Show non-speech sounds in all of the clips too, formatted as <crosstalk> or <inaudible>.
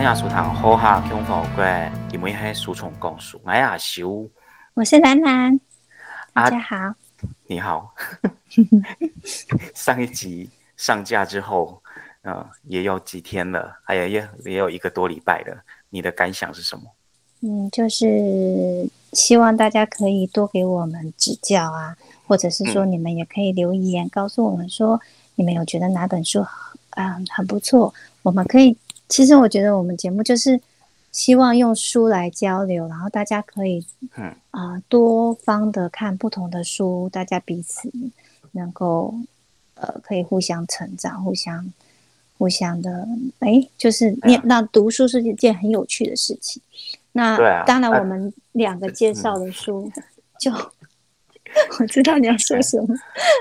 我阿修，我是兰兰，大家好，你好。<laughs> 上一集上架之后，呃，也有几天了，还有也也有一个多礼拜了，你的感想是什么？嗯，就是希望大家可以多给我们指教啊，或者是说你们也可以留言告诉我们说，你们有觉得哪本书嗯很不错，我们可以。其实我觉得我们节目就是希望用书来交流，然后大家可以，嗯。啊，多方的看不同的书，大家彼此能够呃可以互相成长，互相互相的，哎，就是念那读书是一件很有趣的事情。那当然，我们两个介绍的书，就 <laughs> 我知道你要说什么，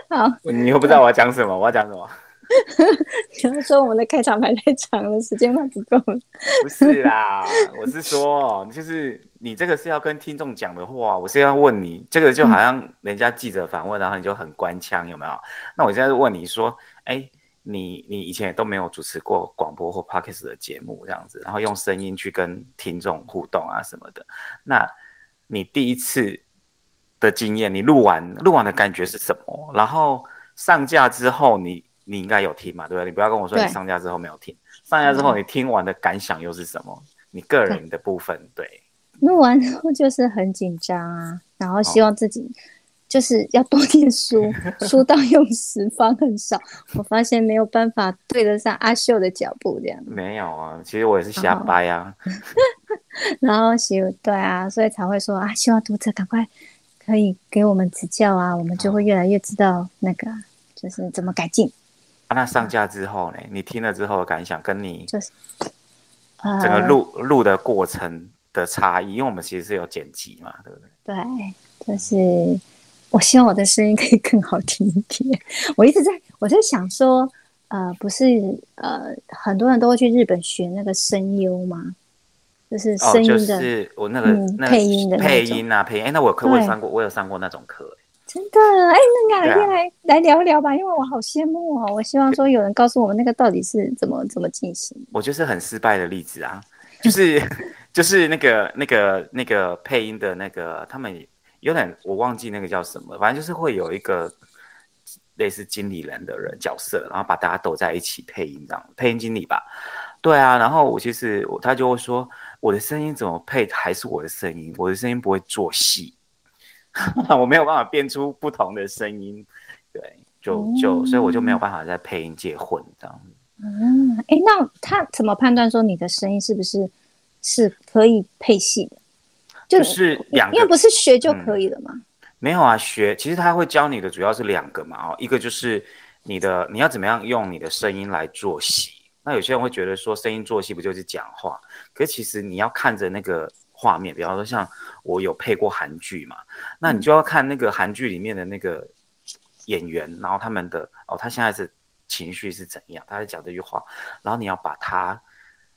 好，你又不知道我要讲什么，我要讲什么。<laughs> 你要说我们的开场白太长了，时间快不够了。不是啦，我是说，就是你这个是要跟听众讲的话，我是要问你，这个就好像人家记者访问，然后你就很官腔，有没有？那我现在问你说，哎，你你以前也都没有主持过广播或 podcast 的节目这样子，然后用声音去跟听众互动啊什么的，那你第一次的经验，你录完录完的感觉是什么？然后上架之后你。你应该有听嘛，对不对？你不要跟我说你上架之后没有听，上架之后你听完的感想又是什么？你个人的部分，对。录完之后就是很紧张啊，<laughs> 然后希望自己就是要多念书，<laughs> 书到用时方很少。我发现没有办法对得上阿秀的脚步，这样。没有啊，其实我也是瞎掰啊。<laughs> 然后希对啊，所以才会说啊，希望读者赶快可以给我们指教啊，我们就会越来越知道那个就是怎么改进。那上架之后呢？你听了之后的感想，跟你就是整个录录的过程的差异，因为我们其实是有剪辑嘛，对不对？对，就是我希望我的声音可以更好听一点。我一直在我在想说，呃，不是呃，很多人都会去日本学那个声优吗？就是声音的，我那个配音的配音啊，配音。哎，那我可我上过，我有上过那种课。真的哎，那哪天来来聊一聊吧，因为我好羡慕哦。我希望说有人告诉我们那个到底是怎么怎么进行。我就是很失败的例子啊，就是 <laughs> 就是那个那个那个配音的那个，他们有点我忘记那个叫什么，反正就是会有一个类似经理人的人角色，然后把大家都在一起配音这样，配音经理吧。对啊，然后我其实他就会说，我的声音怎么配还是我的声音，我的声音不会做戏。<laughs> 我没有办法变出不同的声音，对，就就所以我就没有办法在配音界混这样。嗯，哎，那他怎么判断说你的声音是不是是可以配戏的？就是两，因为不是学就可以了吗？没有啊，学其实他会教你的主要是两个嘛，哦，一个就是你的你要怎么样用你的声音来做戏。那有些人会觉得说声音做戏不就是讲话？可是其实你要看着那个。画面，比方说像我有配过韩剧嘛，那你就要看那个韩剧里面的那个演员，然后他们的哦，他现在是情绪是怎样，他在讲这句话，然后你要把它，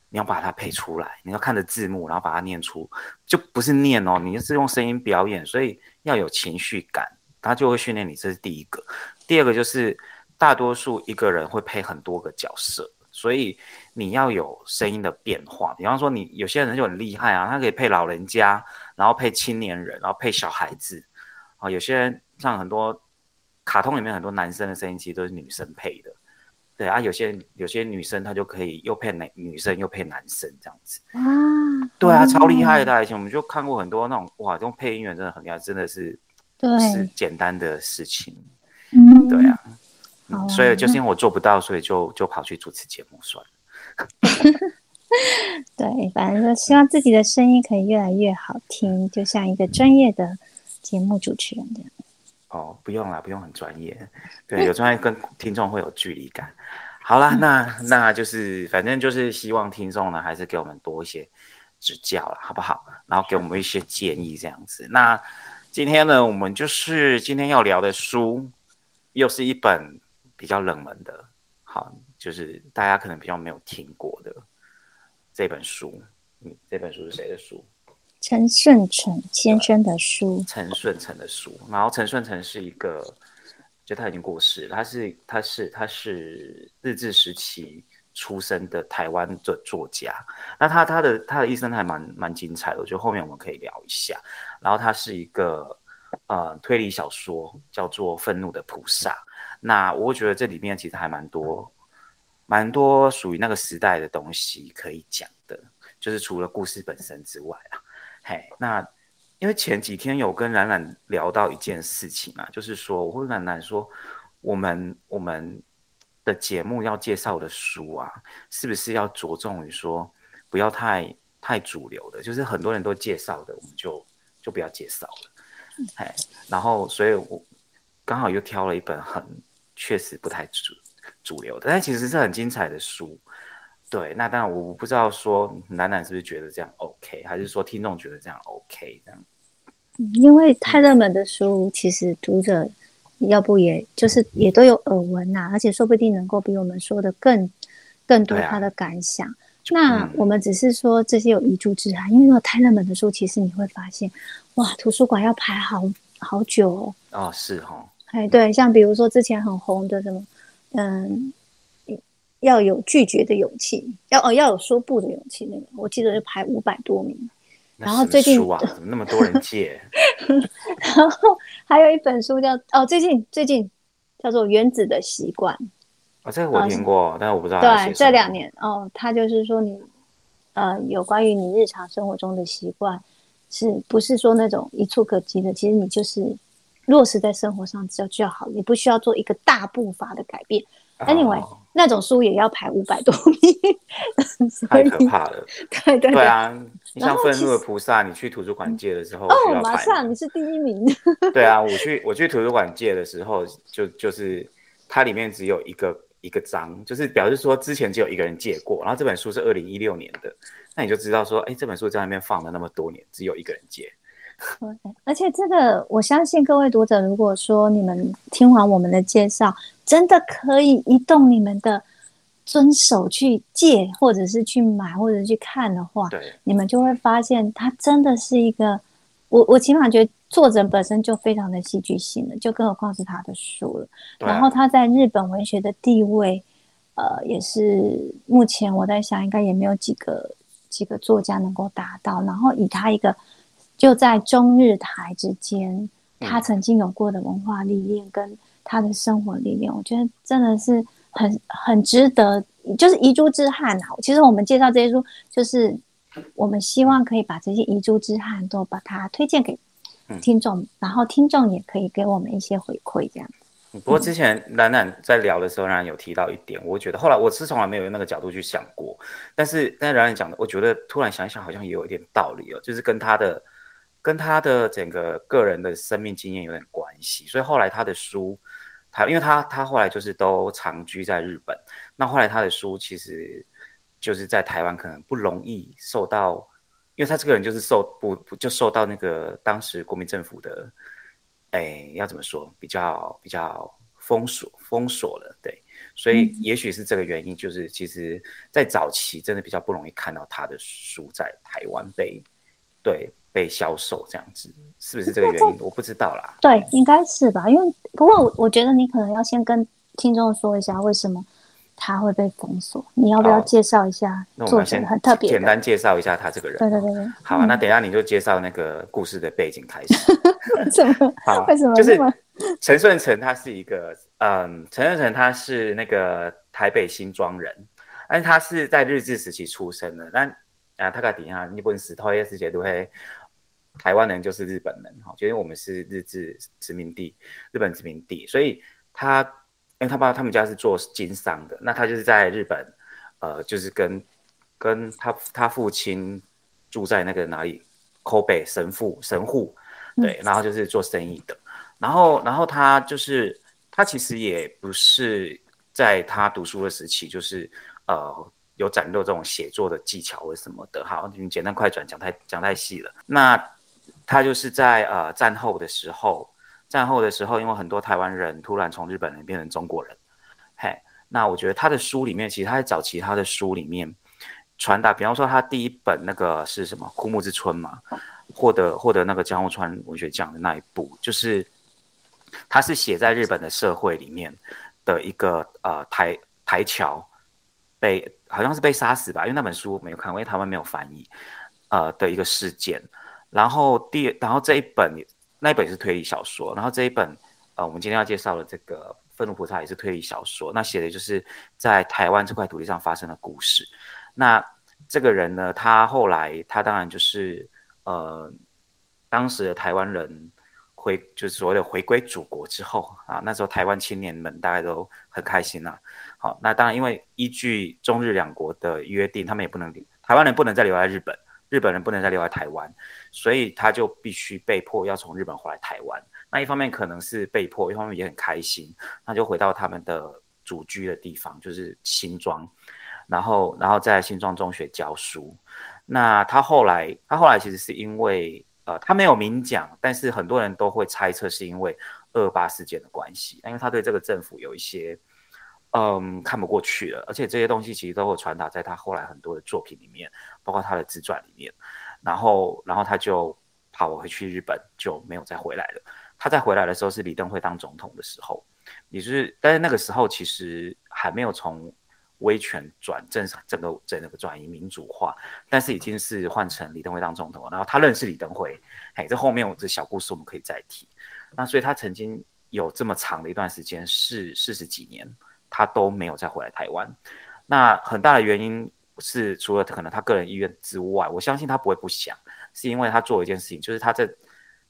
你要把它配出来，你要看着字幕，然后把它念出，就不是念哦，你是用声音表演，所以要有情绪感，他就会训练你，这是第一个。第二个就是大多数一个人会配很多个角色。所以你要有声音的变化，比方说你有些人就很厉害啊，他可以配老人家，然后配青年人，然后配小孩子，啊，有些人像很多卡通里面很多男生的声音其实都是女生配的，对啊，有些有些女生她就可以又配男女生又配男生这样子。啊，对啊，超厉害的，以前我们就看过很多那种哇，这种配音员真的很厉害，真的是不是简单的事情，嗯，对啊。所以就是因为我做不到，所以就就跑去主持节目算了。<laughs> 对，反正就希望自己的声音可以越来越好听，就像一个专业的节目主持人这样。哦，不用啦，不用很专业。对，有专业跟听众会有距离感。好啦，那 <laughs> 那就是反正就是希望听众呢，还是给我们多一些指教了，好不好？然后给我们一些建议这样子。那今天呢，我们就是今天要聊的书，又是一本。比较冷门的，好，就是大家可能比较没有听过的这本书。嗯，这本书是谁的书？陈顺成先生的书。陈顺成的书。然后陈顺成是一个，就他已经过世了。他是他是他是日治时期出生的台湾的作家。那他他的他的一生还蛮蛮精彩的，我觉得后面我们可以聊一下。然后他是一个呃推理小说，叫做《愤怒的菩萨》。那我觉得这里面其实还蛮多蛮多属于那个时代的东西可以讲的，就是除了故事本身之外啊。嘿，那。因为前几天有跟冉冉聊到一件事情啊，就是说我会冉冉说，我们我们的节目要介绍的书啊，是不是要着重于说不要太太主流的，就是很多人都介绍的，我们就就不要介绍了。嘿，然后所以我刚好又挑了一本很确实不太主主流的，但其实是很精彩的书。对，那当然我不知道说楠楠是不是觉得这样 OK，还是说听众觉得这样 OK 这样。因为太热门的书，其实读者要不也就是也都有耳闻呐，而且说不定能够比我们说的更更多他的感想。那我们只是说这些有遗珠之憾，因为如果太热门的书，其实你会发现，哇，图书馆要排好好久哦。哦，是哦。哎，对，像比如说之前很红的什么，嗯，要有拒绝的勇气，要哦要有说不的勇气，那个我记得是排五百多名。然后最近啊，怎么那么多人借？<laughs> 然后还有一本书叫哦，最近最近叫做《原子的习惯》。哦，这个我听过，但是我不知道。对，这两年哦，他就是说你呃，有关于你日常生活中的习惯，是不是说那种一触可及的？其实你就是落实在生活上就就好，你不需要做一个大步伐的改变。Anyway，那种书也要排五百多名，太可怕了。<laughs> 对对对啊。你像愤怒的菩萨，你去图书馆借的时候，哦，马上你是第一名。<laughs> 对啊，我去我去图书馆借的时候，就就是它里面只有一个一个章，就是表示说之前只有一个人借过，然后这本书是二零一六年的，那你就知道说，哎，这本书在那边放了那么多年，只有一个人借。而且这个，我相信各位读者，如果说你们听完我们的介绍，真的可以移动你们的。遵守去借，或者是去买，或者去看的话，对，你们就会发现，它真的是一个，我我起码觉得作者本身就非常的戏剧性了，就更何况是他的书了。然后他在日本文学的地位，呃，也是目前我在想，应该也没有几个几个作家能够达到。然后以他一个就在中日台之间，他曾经有过的文化历练跟他的生活历练，我觉得真的是。很很值得，就是遗珠之憾啊！其实我们介绍这些书，就是我们希望可以把这些遗珠之憾都把它推荐给听众，然后听众也可以给我们一些回馈，这样。不过之前冉冉在聊的时候，冉冉有提到一点，我觉得后来我是从来没有用那个角度去想过，但是但冉冉讲的，我觉得突然想想好像也有一点道理哦，就是跟他的跟他的整个个人的生命经验有点关系，所以后来他的书。他因为他他后来就是都长居在日本，那后来他的书其实就是在台湾可能不容易受到，因为他这个人就是受不不就受到那个当时国民政府的，哎要怎么说比较比较封锁封锁了，对，所以也许是这个原因，就是其实在早期真的比较不容易看到他的书在台湾被对。被销售这样子，是不是这个原因？我不知道啦。对，应该是吧。因为不过我我觉得你可能要先跟听众说一下为什么他会被封锁。你要不要介绍一下那我们先？很特别，简单介绍一下他这个人。对对对对。好，那等下你就介绍那个故事的背景开始。<laughs> 为什么？好，为什么？就是陈顺成他是一个，嗯，陈顺成他是那个台北新庄人，但是他是在日治时期出生的。但啊，他个底下日本史头也是解读会。台湾人就是日本人，哈，因为我们是日治殖民地，日本殖民地，所以他，因为他爸他们家是做经商的，那他就是在日本，呃，就是跟跟他他父亲住在那个哪里，Kobe 神父神户，对，然后就是做生意的，然后然后他就是他其实也不是在他读书的时期，就是呃有展露这种写作的技巧或什么的，好，你简单快转讲太讲太细了，那。他就是在呃战后的时候，战后的时候，因为很多台湾人突然从日本人变成中国人，嘿，那我觉得他的书里面，其实他在早期他的书里面传达，比方说他第一本那个是什么《枯木之春》嘛，获得获得那个江户川文学奖的那一部，就是他是写在日本的社会里面的一个呃台台侨被好像是被杀死吧，因为那本书没有看，因为台湾没有翻译，呃的一个事件。然后第，然后这一本那一本是推理小说，然后这一本呃，我们今天要介绍的这个《愤怒菩萨》也是推理小说，那写的就是在台湾这块土地上发生的故事。那这个人呢，他后来他当然就是呃，当时的台湾人。回就是所谓的回归祖国之后啊，那时候台湾青年们大概都很开心呐。好，那当然因为依据中日两国的约定，他们也不能台湾人不能再留在日本，日本人不能再留在台湾，所以他就必须被迫要从日本回来台湾。那一方面可能是被迫，一方面也很开心，那就回到他们的祖居的地方，就是新庄，然后然后在新庄中学教书。那他后来他后来其实是因为。呃，他没有明讲，但是很多人都会猜测是因为二八事件的关系，因为他对这个政府有一些嗯看不过去了，而且这些东西其实都会传达在他后来很多的作品里面，包括他的自传里面。然后，然后他就跑回去日本，就没有再回来了。他再回来的时候是李登辉当总统的时候，也就是，但是那个时候其实还没有从。威权转正，整个整个转移民主化，但是已经是换成李登辉当总统，然后他认识李登辉，哎，这后面我这小故事我们可以再提。那所以他曾经有这么长的一段时间是四十几年，他都没有再回来台湾。那很大的原因是除了可能他个人意愿之外，我相信他不会不想，是因为他做了一件事情，就是他在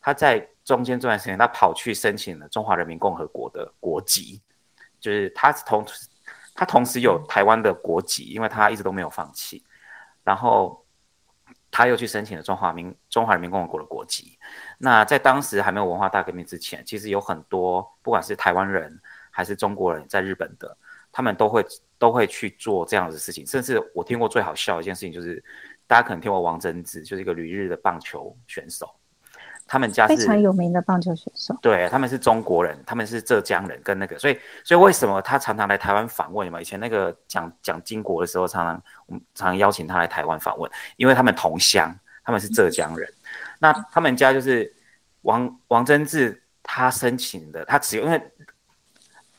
他在中间这段时间，他跑去申请了中华人民共和国的国籍，就是他同。他同时有台湾的国籍，因为他一直都没有放弃。然后他又去申请了中华民中华人民共和国的国籍。那在当时还没有文化大革命之前，其实有很多不管是台湾人还是中国人在日本的，他们都会都会去做这样的事情。甚至我听过最好笑的一件事情，就是大家可能听过王贞治，就是一个旅日的棒球选手。他们家是非常有名的棒球选手，对，他们是中国人，他们是浙江人，跟那个，所以，所以为什么他常常来台湾访问嘛？以前那个讲讲金国的时候，常常我们常常邀请他来台湾访问，因为他们同乡，他们是浙江人。那他们家就是王王贞治他申请的，他只有因为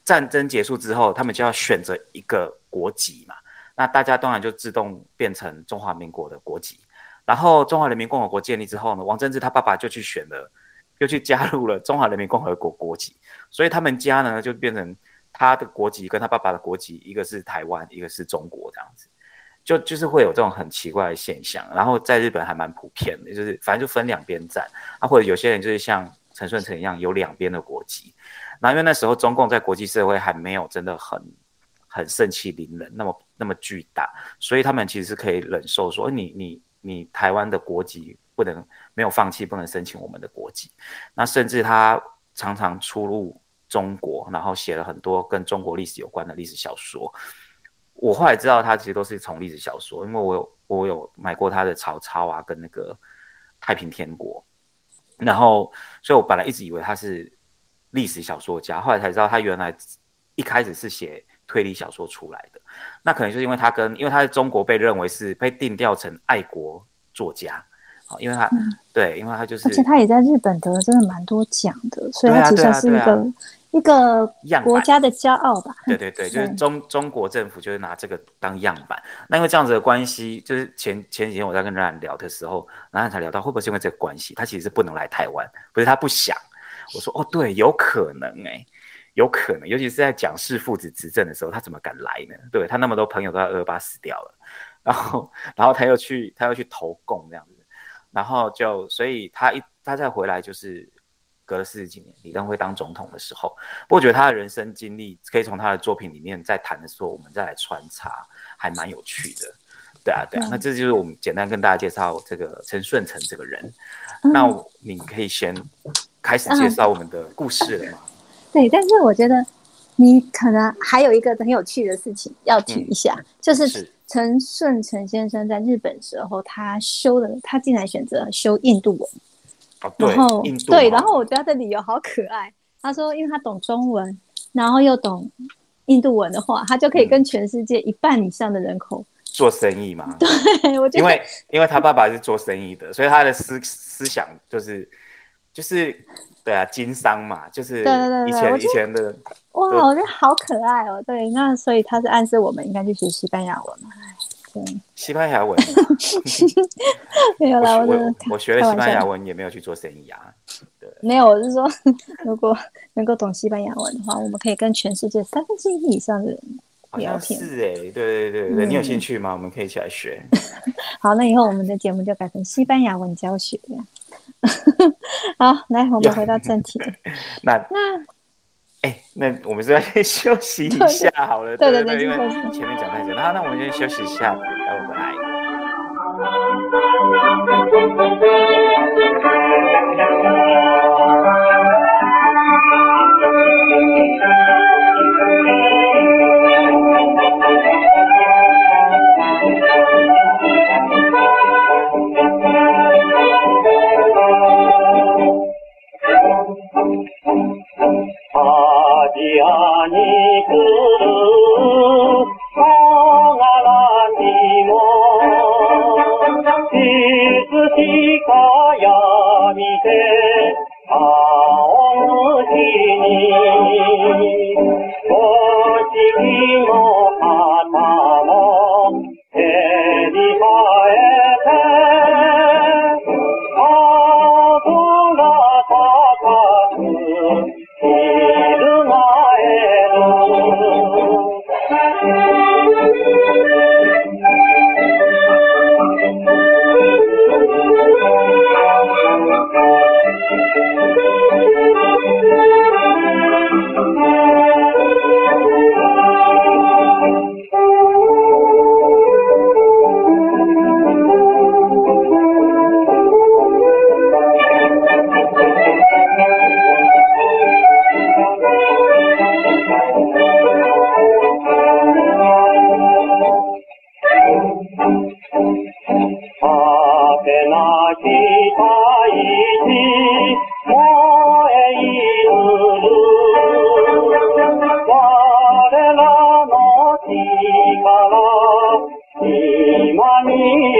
战争结束之后，他们就要选择一个国籍嘛，那大家当然就自动变成中华民国的国籍。然后中华人民共和国建立之后呢，王贞治他爸爸就去选了，又去加入了中华人民共和国国籍，所以他们家呢就变成他的国籍跟他爸爸的国籍，一个是台湾，一个是中国这样子，就就是会有这种很奇怪的现象。然后在日本还蛮普遍的，就是反正就分两边站，啊或者有些人就是像陈顺成一样有两边的国籍。那因为那时候中共在国际社会还没有真的很很盛气凌人，那么那么巨大，所以他们其实是可以忍受说你你。你台湾的国籍不能没有放弃，不能申请我们的国籍。那甚至他常常出入中国，然后写了很多跟中国历史有关的历史小说。我后来知道他其实都是从历史小说，因为我有我有买过他的曹操啊，跟那个太平天国。然后，所以我本来一直以为他是历史小说家，后来才知道他原来一开始是写。推理小说出来的，那可能就是因为他跟，因为他在中国被认为是被定调成爱国作家，好，因为他对，因为他就是，而且他也在日本得了真的蛮多奖的，所以他其实是一个一个国家的骄傲吧。对对对，就是中中国政府就是拿这个当样板。那因为这样子的关系，就是前前几天我在跟冉冉聊的时候，冉冉才聊到会不会是因为这个关系，他其实是不能来台湾，不是他不想。我说哦，对，有可能哎。有可能，尤其是在蒋氏父子执政的时候，他怎么敢来呢？对他那么多朋友都在二二八死掉了，然后，然后他又去，他又去投共这样子，然后就，所以他一他再回来就是隔了四十几年，李登辉当总统的时候，我觉得他的人生经历可以从他的作品里面再谈的时候，我们再来穿插，还蛮有趣的。对啊，对啊，那这就是我们简单跟大家介绍这个陈顺成这个人。那你可以先开始介绍我们的故事了吗？对，但是我觉得你可能还有一个很有趣的事情要提一下，就是陈顺成先生在日本时候，他修的，他竟然选择修印度文。哦，对，对，然后我觉得他的理由好可爱。他说，因为他懂中文，然后又懂印度文的话，他就可以跟全世界一半以上的人口做生意嘛。<laughs> 对，因为因为他爸爸是做生意的，所以他的思思想就是。就是对啊，经商嘛，就是对对对对以前以前的哇，我觉得好可爱哦。对，那所以他是暗示我们应该去学西班牙文嘛？哎，对，西班牙文，<laughs> 没有啦，我我学了西班牙文也没有去做生意啊。没有，我是说，<laughs> 如果能够懂西班牙文的话，我们可以跟全世界三分之一以上的人是哎、对对对对，你有嗯兴趣吗？我们可以一起来学。<laughs> 好，那以后我们的节目就改成西班牙文教学。<laughs> 好，来，我们回到正题。<laughs> 那那哎、那我们是要先休息一下好了。对对对因为前面讲太久，那那我们先休息一下，待会回来。ア把你歌。Imani.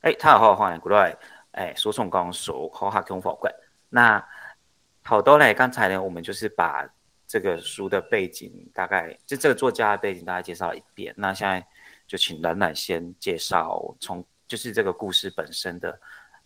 哎，他好欢迎过来，哎，说送刚说好哈跟否冠。那好多嘞，刚才呢，我们就是把这个书的背景大概，就这个作家的背景大概介绍一遍。那现在就请冉冉先介绍从就是这个故事本身的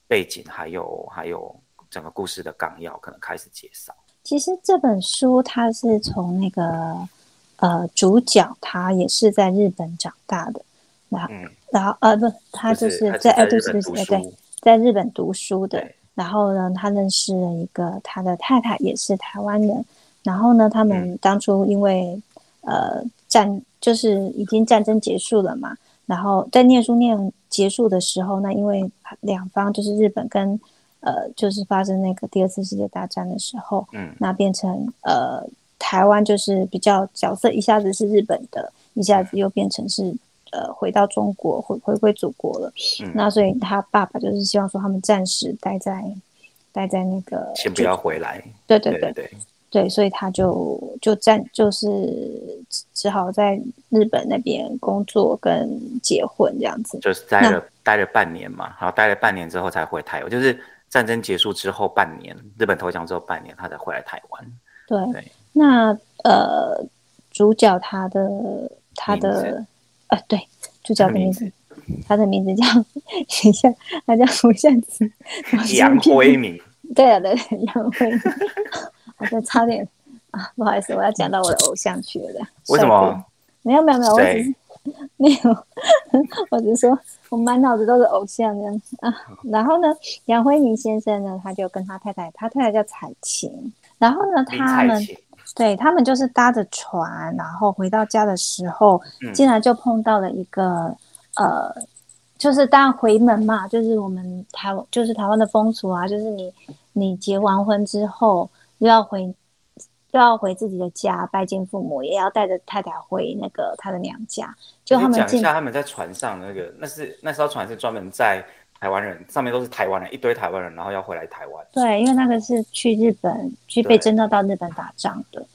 背景，还有还有整个故事的纲要，可能开始介绍。其实这本书它是从那个呃主角他也是在日本长大的，然后嗯，然后呃不，他就就是在哎对对对对对，在日本读书的。然后呢，他认识了一个他的太太，也是台湾人。然后呢，他们当初因为、呃战就是已经战争结束了嘛，然后在念书念结束的时候呢，因为两方就是日本跟呃就是发生那个第二次世界大战的时候，嗯那变成呃台湾就是比较角色一下子是日本的，一下子又变成是呃回到中国回回归祖国了。嗯那所以他爸爸就是希望说他们暂时待在待在那个先不要回来。对对对对对，所以他就就暂就是只只好在日本那边工作跟结婚这样子。就是待了待了半年嘛，然后待了半年之后才回台湾，就是战争结束之后半年，日本投降之后半年，他才回来台湾。对，对那呃，主角他的他的字呃，对，主角的名字，他的名字叫等一下，他叫吴夏子，<laughs> 杨骗辉明，对啊，对，对杨辉明，我就差点啊，不好意思，我要讲到我的偶像去了。为什么？没有没有没有，我只是 <laughs> 没有，我只是说我满脑子都是偶像这样子啊。然后呢，杨辉明先生呢，他就跟他太太，他太太叫彩琴，然后呢，他们，对他们就是搭着船，然后回到家的时候，嗯竟然就碰到了一个呃，就是当然回门嘛，就是我们台湾就是台湾的风俗啊，就是你你结完婚之后又要回又要回自己的家拜见父母，也要带着太太回那个他的娘家。就他们进讲一下他们在船上那个，那是那艘船是专门在台湾人，上面都是台湾人，一堆台湾人，然后要回来台湾。对，因为那个是去日本去被征召到日本打仗的。嗯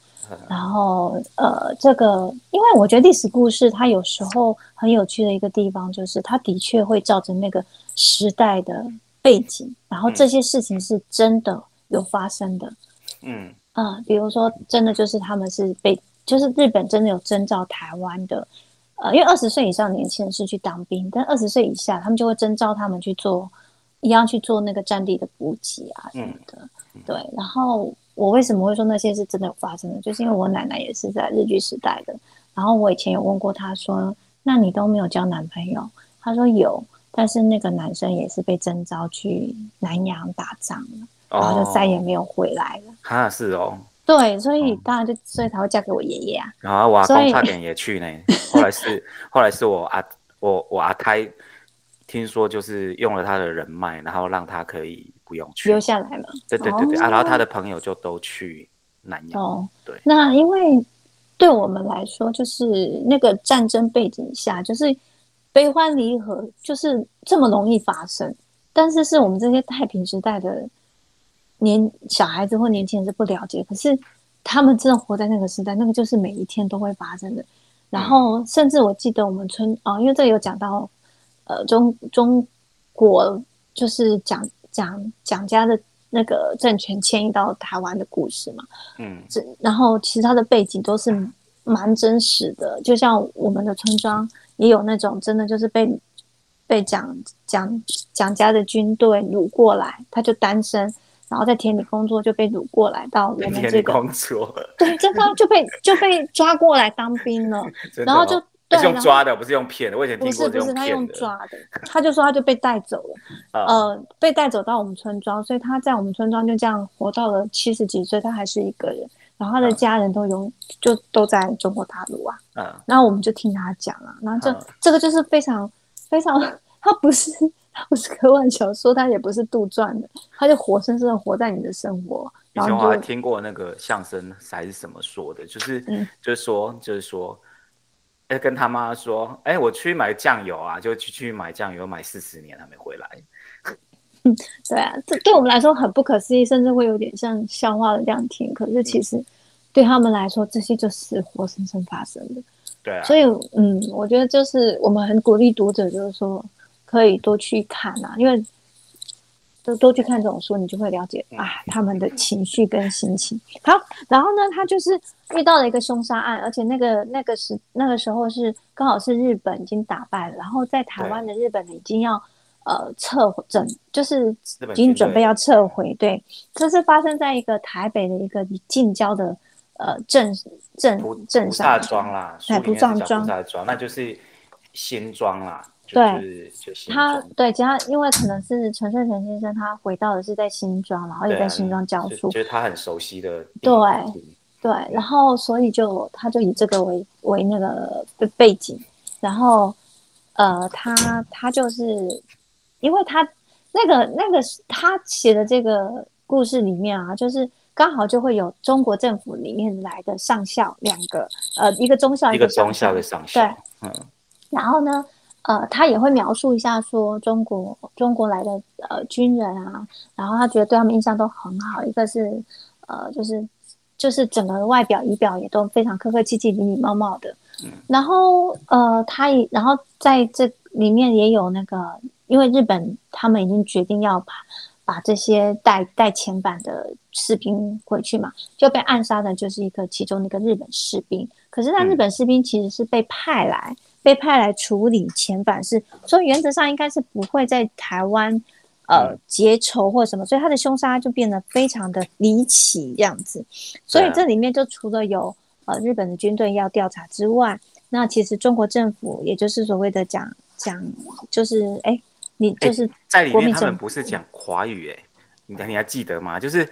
然后呃，这个因为我觉得历史故事它有时候很有趣的一个地方，就是它的确会照着那个时代的背景，然后这些事情是真的有发生的。嗯啊、比如说真的就是他们是被，就是日本真的有征召台湾的，呃，因为二十岁以上年轻人是去当兵，但二十岁以下他们就会征召他们去做，一样去做那个战地的补给啊什么的。对，然后我为什么会说那些是真的有发生的，就是因为我奶奶也是在日据时代的，然后我以前有问过她说，那你都没有交男朋友？她说有，但是那个男生也是被征召去南洋打仗了，然后就再也没有回来了。哈是哦，对，所以哦当然就所以才会嫁给我爷爷啊。然后我阿公差点也去呢，<laughs> 后来是后来是我阿我我阿胎，听说就是用了他的人脉，然后让他可以不用去留，下来嘛。对对对对、啊，哦然后他的朋友就都去南洋，哦，对那因为对我们来说，就是那个战争背景下，就是悲欢离合，就是这么容易发生。但是是我们这些太平时代的年小孩子或年轻人是不了解，可是他们真的活在那个时代，那个就是每一天都会发生的。然后甚至我记得我们村啊、因为这里有讲到，呃，中中国就是蒋蒋蒋家的那个政权迁移到台湾的故事嘛。嗯这然后其实它的背景都是蛮真实的，就像我们的村庄也有那种真的就是被被蒋蒋蒋家的军队掳过来，他就单身，然后在田里工作就被掳过来到我们这个工作，对，真的就被就被抓过来当兵了，<laughs> 然后就用抓的，不是用骗的。我以前听不过是不是他用。抓的，他就说他就被带走了。<laughs> 啊呃，被带走到我们村庄，所以他在我们村庄就这样活到了七十几岁，他还是一个人，然后他的嗯家人都永就都在中国大陆啊，嗯然后我们就听他讲啊，然后这、嗯这个就是非常非常，<laughs> 他不是他不是科幻小说，他也不是杜撰的，他就活生生的活在你的生活，以前我还听过那个相声还是什么说的，就是、嗯就是说就是说，哎，跟他妈说，哎，我去买酱油啊，就去去买酱油，买四十年还没回来。对啊，这对我们来说很不可思议，甚至会有点像笑话的这样听，可是嗯其实对他们来说，这些就是活生生发生的。对啊，所以，嗯，我觉得就是我们很鼓励读者，就是说可以多去看啊，因为多多去看这种书，你就会了解啊他们的情绪跟心情。好，然后呢，他就是遇到了一个凶杀案，而且那个那个时那个时候是刚好是日本已经打败了，然后在台湾的日本已经要呃撤整，就是已经准备要撤回。对，这是发生在一个台北的一个近郊的呃镇镇镇上。庄啦，书哎里面是叫菩萨庄庄，那就是新庄啦，就对。他对，其他因为可能是陈胜成先生，他回到的是在新庄，然后也在新庄教书，就就是他很熟悉的对对，然后所以就他就以这个为为那个背背景，然后呃，他他就是因为他那个那个他写的这个故事里面啊，就是刚好就会有中国政府里面来的上校两个，呃，一个中校，一个中校的上校，对，嗯，然后呢，呃，他也会描述一下说中国中国来的呃军人啊，然后他觉得对他们印象都很好，一个是呃就是就是整个外表仪表也都非常客客气气、礼礼貌貌的，然后呃他也然后在这里面也有那个，因为日本他们已经决定要把把这些带带遣返的士兵回去嘛，就被暗杀的就是一个其中的一个日本士兵，可是他日本士兵其实是被派来。被派来处理遣返事，所以原则上应该是不会在台湾，呃结仇或什么，所以他的凶杀就变得非常的离奇这样子。所以这里面就除了有呃日本的军队要调查之外，那其实中国政府也就是所谓的讲讲，就是哎，你就是在里面他们不是讲华语哎，你你还记得吗？就是。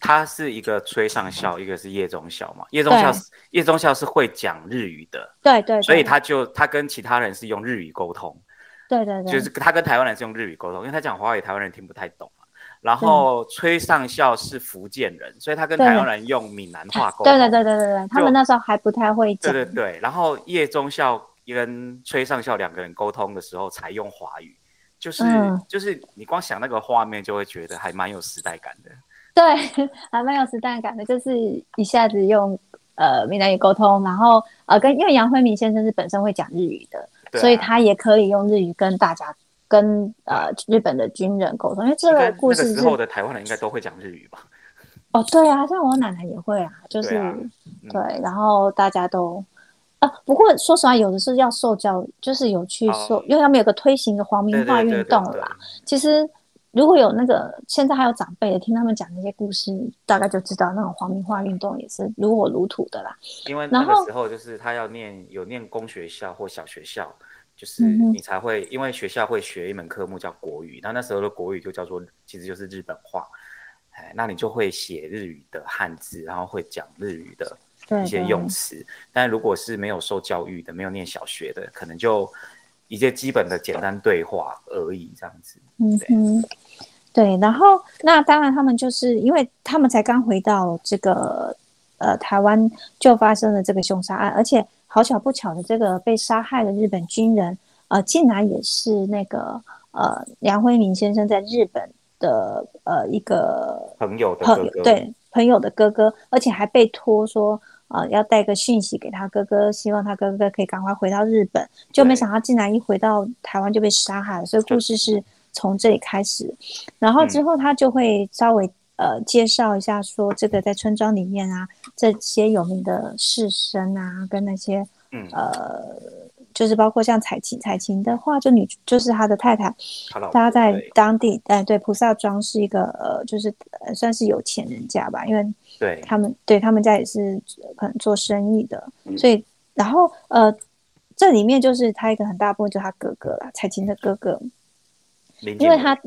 他是一个崔上校，一个是叶中校嘛。叶中校是叶中校是会讲日语的，对对，所以他就他跟其他人是用日语沟通，对对对，就是他跟台湾人是用日语沟通，因为他讲华语，台湾人听不太懂嘛。然后崔上校是福建人，所以他跟台湾人用闽南话沟通，对对对对对对，他们那时候还不太会讲，对对对。然后叶中校跟崔上校两个人沟通的时候才用华语，就是就是你光想那个画面就会觉得还蛮有时代感的。对，<laughs> 还蛮有时代感的，就是一下子用呃闽南语沟通，然后呃跟因为杨辉明先生是本身会讲日语的，所以他也可以用日语跟大家跟呃日本的军人沟通。因为这个故事时候的台湾人应该都会讲日语吧？哦，对啊，像我奶奶也会啊，就是对，然后大家都啊，不过说实话，有的是要受教，就是有去受，因为他们有个推行的皇民化运动啦，其实。如果有那个现在还有长辈的听他们讲那些故事，大概就知道那种黄明化运动也是如火如荼的啦。因为那个时候就是他要念有念公学校或小学校，就是你才会，因为学校会学一门科目叫国语，那那时候的国语就叫做其实就是日本话，哎，那你就会写日语的汉字，然后会讲日语的一些用词。但如果是没有受教育的，没有念小学的，可能就。一些基本的简单对话而已，这样子。嗯哼，对。然后，那当然，他们就是因为他们才刚回到这个呃台湾，就发生了这个凶杀案，而且好巧不巧的，这个被杀害的日本军人，呃，竟然也是那个呃梁辉明先生在日本的呃一个朋友的哥哥，对朋友的哥哥，而且还被托说。啊，要带个讯息给他哥哥，希望他哥哥可以赶快回到日本。就没想到竟然一回到台湾就被杀害了，所以故事是从这里开始。然后之后他就会稍微呃介绍一下，说这个在村庄里面啊，这些有名的士绅啊，跟那些呃，就是包括像彩琴，彩琴的话就女就是他的太太，她在当地哎对菩萨庄是一个呃，就是算是有钱人家吧，因为。对。他们，对他们家也是可能做生意的，所以然后呃，这里面就是他一个很大部分就是他哥哥啦，彩琴的哥哥，因为他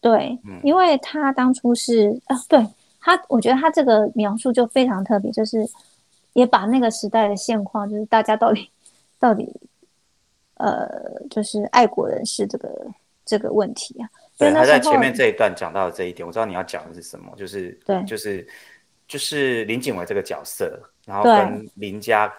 对，因为他当初是啊，对他，我觉得他这个描述就非常特别，就是也把那个时代的现况，就是大家到底到底呃，就是爱国人士这个这个问题啊，对，他在前面这一段讲到这一点，我知道你要讲的是什么，就是对，就是。就是林景伟这个角色，然后跟林家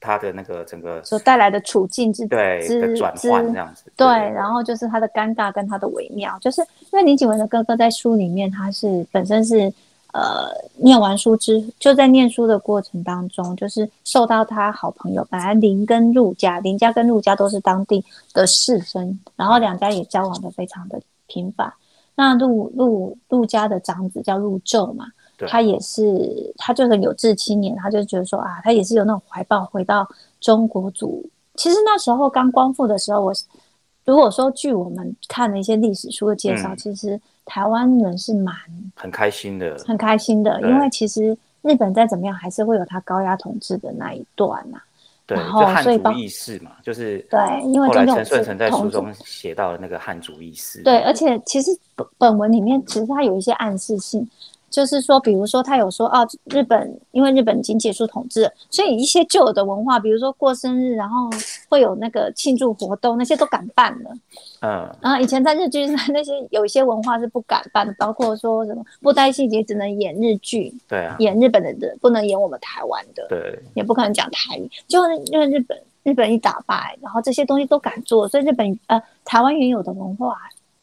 他的那个整个所带来的处境之对的转换这样子，对，然后就是他的尴尬跟他的微妙，就是因为林景文的哥哥在书里面他是本身是呃念完书之就在念书的过程当中，就是受到他好朋友本来林跟陆家林家跟陆家都是当地的士绅，然后两家也交往的非常的频繁。那陆陆陆家的长子叫陆宙嘛。他也是，他就是有志青年，他就觉得说啊，他也是有那种怀抱，回到中国主。其实那时候刚光复的时候，我如果说据我们看的一些历史书的介绍，其实台湾人是蛮很开心的，很开心的，因为其实日本再怎么样，还是会有他高压统治的那一段呐。对，然后所以族意识嘛，就是对，因为陈顺成在书中写到了那个汉族意识。对，而且其实本本文里面其实它有一些暗示性。就是说，比如说他有说啊，日本因为日本已经结束统治，所以一些旧的文化，比如说过生日，然后会有那个庆祝活动，那些都敢办了。嗯，然后以前在日剧上那些有一些文化是不敢办的，包括说什么布袋戏节只能演日剧，对啊，演日本的人不能演我们台湾的，对，也不可能讲台语，就因为日本日本一打败，然后这些东西都敢做，所以日本呃台湾原有的文化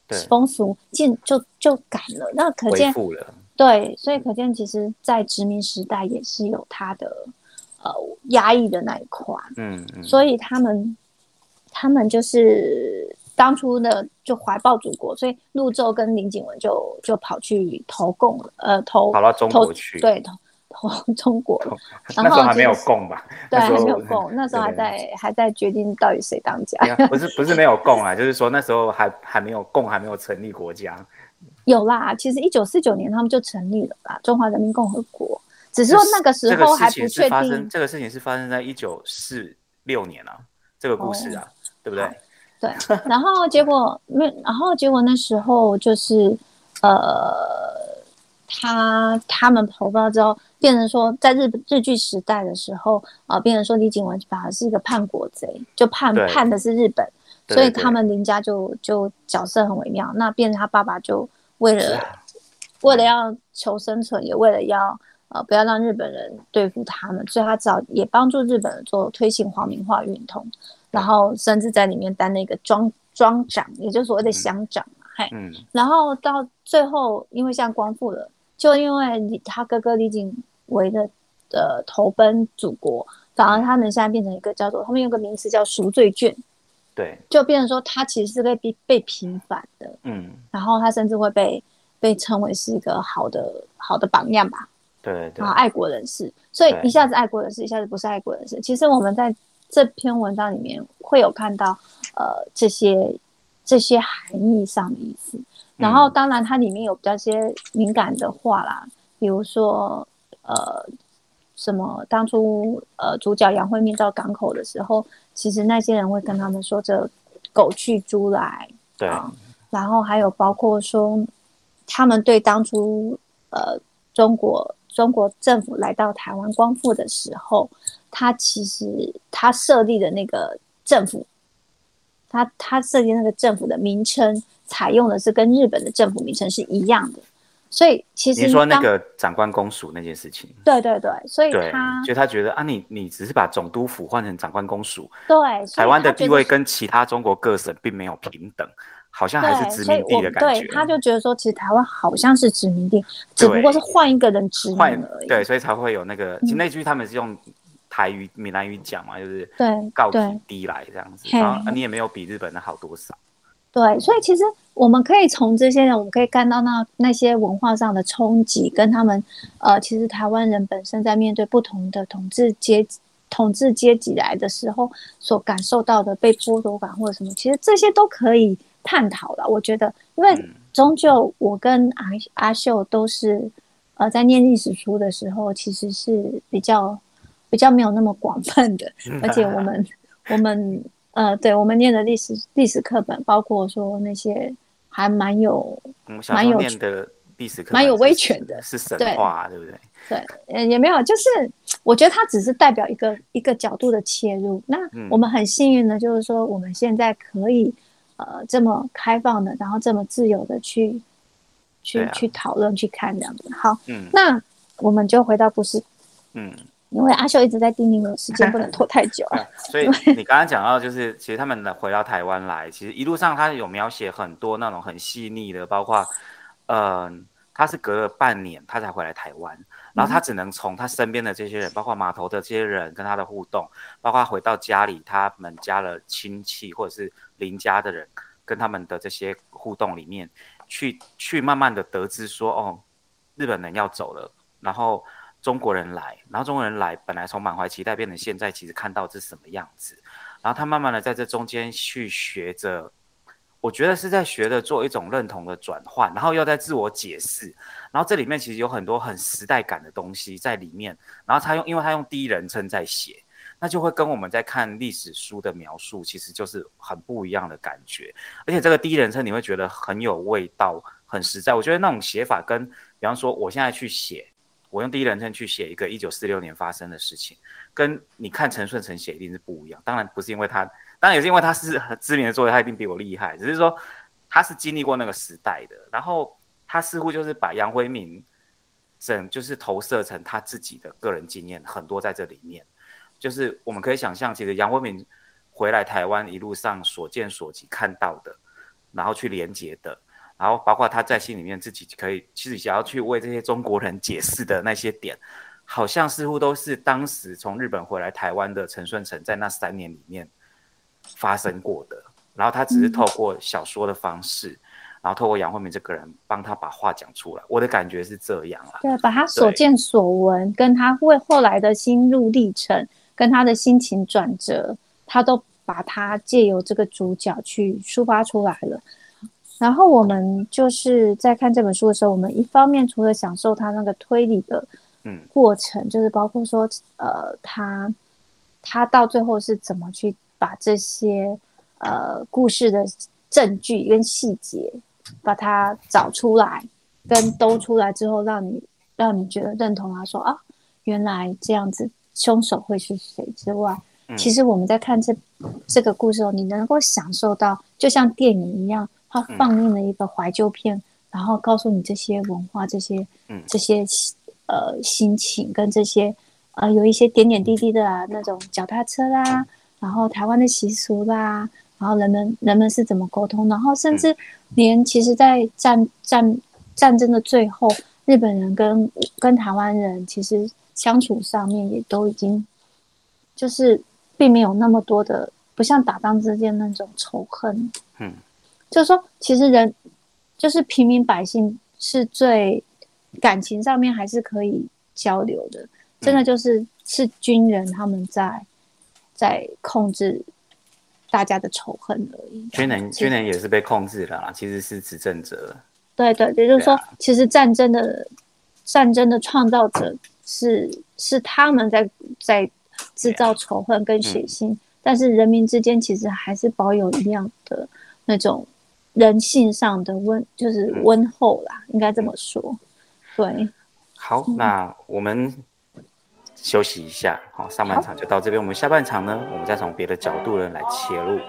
对，风俗进就就敢了，那可见了，对，所以可见其实，在殖民时代也是有它的呃压抑的那一块，嗯嗯，所以他们他们就是当初的就怀抱祖国，所以陆宙跟林景文就就跑去投共了，呃投跑到中投国去，对投投中国那时候还没有共吧？对还没有共，那时候还在还在决定到底谁当家不是不是没有共啊，就是说那时候还还没有共，还没有成立国家。有啦，其实一九四九年他们就成立了啦，中华人民共和国。只是说那个时这个候还事情不确是发生，定，这个事情是发生在一九四六年啊，这个故事啊，对不对？对。<laughs> 然后结果没，然后结果那时候就是呃，他他们投票之后，变成说在日日据时代的时候啊、呃，变成说李景文反而是一个叛国贼，就叛叛的是日本，所以他们林家就就角色很微妙。那变成他爸爸就为了为了要求生存，也为了要呃不要让日本人对付他们，所以他早也帮助日本人做推行皇民化运动，然后甚至在里面担那个庄庄长，也就是所谓的乡长嘛，嘿。嗯，然后到最后，因为像光复了，就因为他哥哥李景维的呃投奔祖国，反而他们现在变成一个叫做他们有个名词叫赎罪券，对，就变成说他其实是被被被平反的，嗯，然后他甚至会被被称为是一个好的好的榜样吧，对对。然后爱国人士，所以一下子爱国人士，一下子不是爱国人士。其实我们在这篇文章里面会有看到，呃，这些这些含义上的意思。然后当然它里面有比较些敏感的话啦，比如说呃什么当初呃主角杨惠面到港口的时候，其实那些人会跟他们说这狗去猪来，对，啊然后还有包括说，他们对当初呃中国中国政府来到台湾光复的时候，他其实他设立的那个政府，他他设立那个政府的名称，采用的是跟日本的政府名称是一样的，所以其实你说那当个长官公署那件事情，对对对，所以对他，就他觉得啊，你你只是把总督府换成长官公署，对台湾的地位跟其他中国各省并没有平等，好像还是殖民地的感对觉。他就觉得说，其实台湾好像是殖民地，只不过是换一个人殖民换而已。对，所以才会有那个，嗯其实那句他们是用台语、闽南语讲嘛，就是对告低来这样子，然后啊你也没有比日本的好多少。对，所以其实我们可以从这些人，我们可以看到那那些文化上的冲击，跟他们呃，其实台湾人本身在面对不同的统治阶统治阶级来的时候，所感受到的被剥夺感或者什么，其实这些都可以探讨了。我觉得，因为嗯终究我跟阿阿秀都是呃在念历史书的时候，其实是比较比较没有那么广泛的，而且我们 <laughs> 我们呃，对我们念的历史历史课本，包括说那些还蛮有蛮有念的历史课蛮有威权的是神对话，对不对？对，呃，也没有，就是我觉得它只是代表一个一个角度的切入。那嗯我们很幸运的，就是说我们现在可以呃这么开放的，然后这么自由的去去、啊去讨论、去看这样子。好，嗯那我们就回到故事，嗯。因为阿秀一直在叮咛我，时间不能拖太久。<laughs> 对，所以你刚刚讲到，就是其实他们回到台湾来，其实一路上他有描写很多那种很细腻的，包括，嗯、他是隔了半年他才回来台湾，然后他只能从他身边的这些人，包括码头的这些人跟他的互动，包括回到家里他们家的亲戚或者是邻家的人跟他们的这些互动里面，去去慢慢的得知说，哦，日本人要走了，然后。中国人来，然后中国人来，本来从满怀期待变成现在，其实看到这是什么样子，然后他慢慢的在这中间去学着，我觉得是在学着做一种认同的转换，然后又在自我解释，然后这里面其实有很多很时代感的东西在里面，然后他用，因为他用第一人称在写，那就会跟我们在看历史书的描述，其实就是很不一样的感觉，而且这个第一人称你会觉得很有味道，很实在，我觉得那种写法跟，比方说我现在去写。我用第一人称去写一个一九四六年发生的事情，跟你看陈顺成写一定是不一样。当然不是因为他，当然也是因为他是很知名的作家，他一定比我厉害。只是说他是经历过那个时代的，然后他似乎就是把杨辉明整就是投射成他自己的个人经验很多在这里面。就是我们可以想象，其实杨惠敏回来台湾一路上所见所及看到的，然后去连接的，然后包括他在心里面自己可以自己想要去为这些中国人解释的那些点，好像似乎都是当时从日本回来台湾的陈顺成在那三年里面发生过的，然后他只是透过小说的方式。然后透过杨惠明这个人帮他把话讲出来，我的感觉是这样啊。对，把他所见所闻，跟他为后来的心路历程，跟他的心情转折，他都把他借由这个主角去抒发出来了。然后我们就是在看这本书的时候，我们一方面除了享受他那个推理的嗯过程，就是包括说呃他他到最后是怎么去把这些呃故事的证据跟细节。把它找出来，跟兜出来之后，让你让你觉得认同他说啊，原来这样子，凶手会是谁之外，其实我们在看这这个故事后，你能够享受到，就像电影一样，它放映了一个怀旧片，然后告诉你这些文化、这些这些呃心情跟这些呃有一些点点滴滴的那种脚踏车啦，然后台湾的习俗啦。然后人们人们是怎么沟通？然后甚至连其实，在战战战争的最后，日本人跟跟台湾人其实相处上面也都已经，就是并没有那么多的，不像打仗之间那种仇恨。嗯，就是说，其实人就是平民百姓是最感情上面还是可以交流的。真的就是是军人他们在在控制。大家的仇恨而已。军人军人也是被控制了，其实是执政者。对对，也就是说，其实战争的战争的创造者是是他们在在制造仇恨跟血腥，但是人民之间其实还是保有一样的那种人性上的温就是温厚啦应该这么说对。好那我们休息一下好上半场就到这边我们下半场呢我们再从别的角度呢来切入。